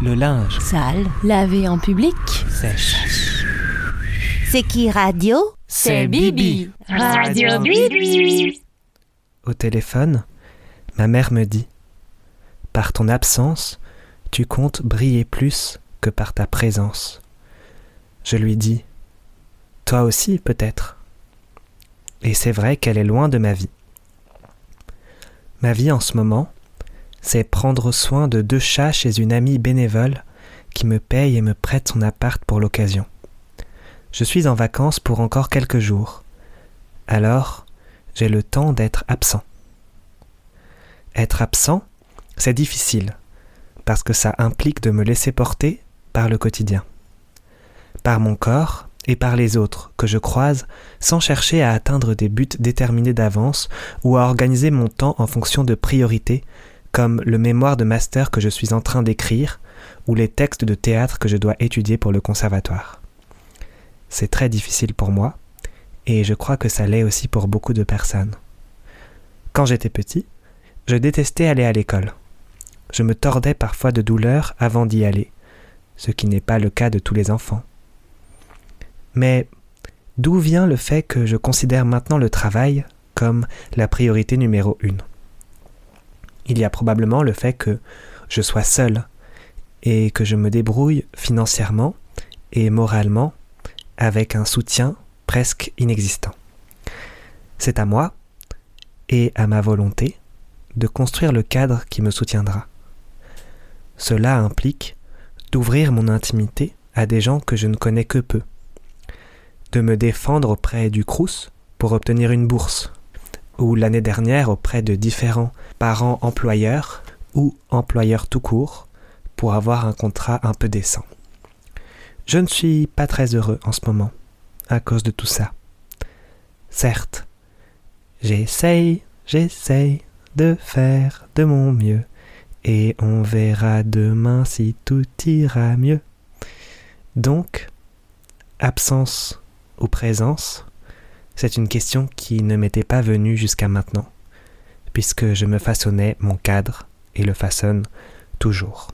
Le linge. Sale. Lavé en public. Sèche. C'est qui radio? C'est Bibi. Radio Bibi. Au téléphone, ma mère me dit Par ton absence, tu comptes briller plus que par ta présence. Je lui dis Toi aussi, peut-être. Et c'est vrai qu'elle est loin de ma vie. Ma vie en ce moment, c'est prendre soin de deux chats chez une amie bénévole qui me paye et me prête son appart pour l'occasion. Je suis en vacances pour encore quelques jours. Alors, j'ai le temps d'être absent. Être absent, c'est difficile, parce que ça implique de me laisser porter par le quotidien, par mon corps et par les autres que je croise sans chercher à atteindre des buts déterminés d'avance ou à organiser mon temps en fonction de priorités comme le mémoire de master que je suis en train d'écrire ou les textes de théâtre que je dois étudier pour le conservatoire. C'est très difficile pour moi, et je crois que ça l'est aussi pour beaucoup de personnes. Quand j'étais petit, je détestais aller à l'école. Je me tordais parfois de douleur avant d'y aller, ce qui n'est pas le cas de tous les enfants. Mais d'où vient le fait que je considère maintenant le travail comme la priorité numéro une? Il y a probablement le fait que je sois seul et que je me débrouille financièrement et moralement avec un soutien presque inexistant. C'est à moi et à ma volonté de construire le cadre qui me soutiendra. Cela implique d'ouvrir mon intimité à des gens que je ne connais que peu, de me défendre auprès du Crous pour obtenir une bourse ou l'année dernière auprès de différents parents employeurs ou employeurs tout court pour avoir un contrat un peu décent. Je ne suis pas très heureux en ce moment à cause de tout ça. Certes, j'essaye, j'essaye de faire de mon mieux et on verra demain si tout ira mieux. Donc, absence ou présence, c'est une question qui ne m'était pas venue jusqu'à maintenant, puisque je me façonnais mon cadre et le façonne toujours.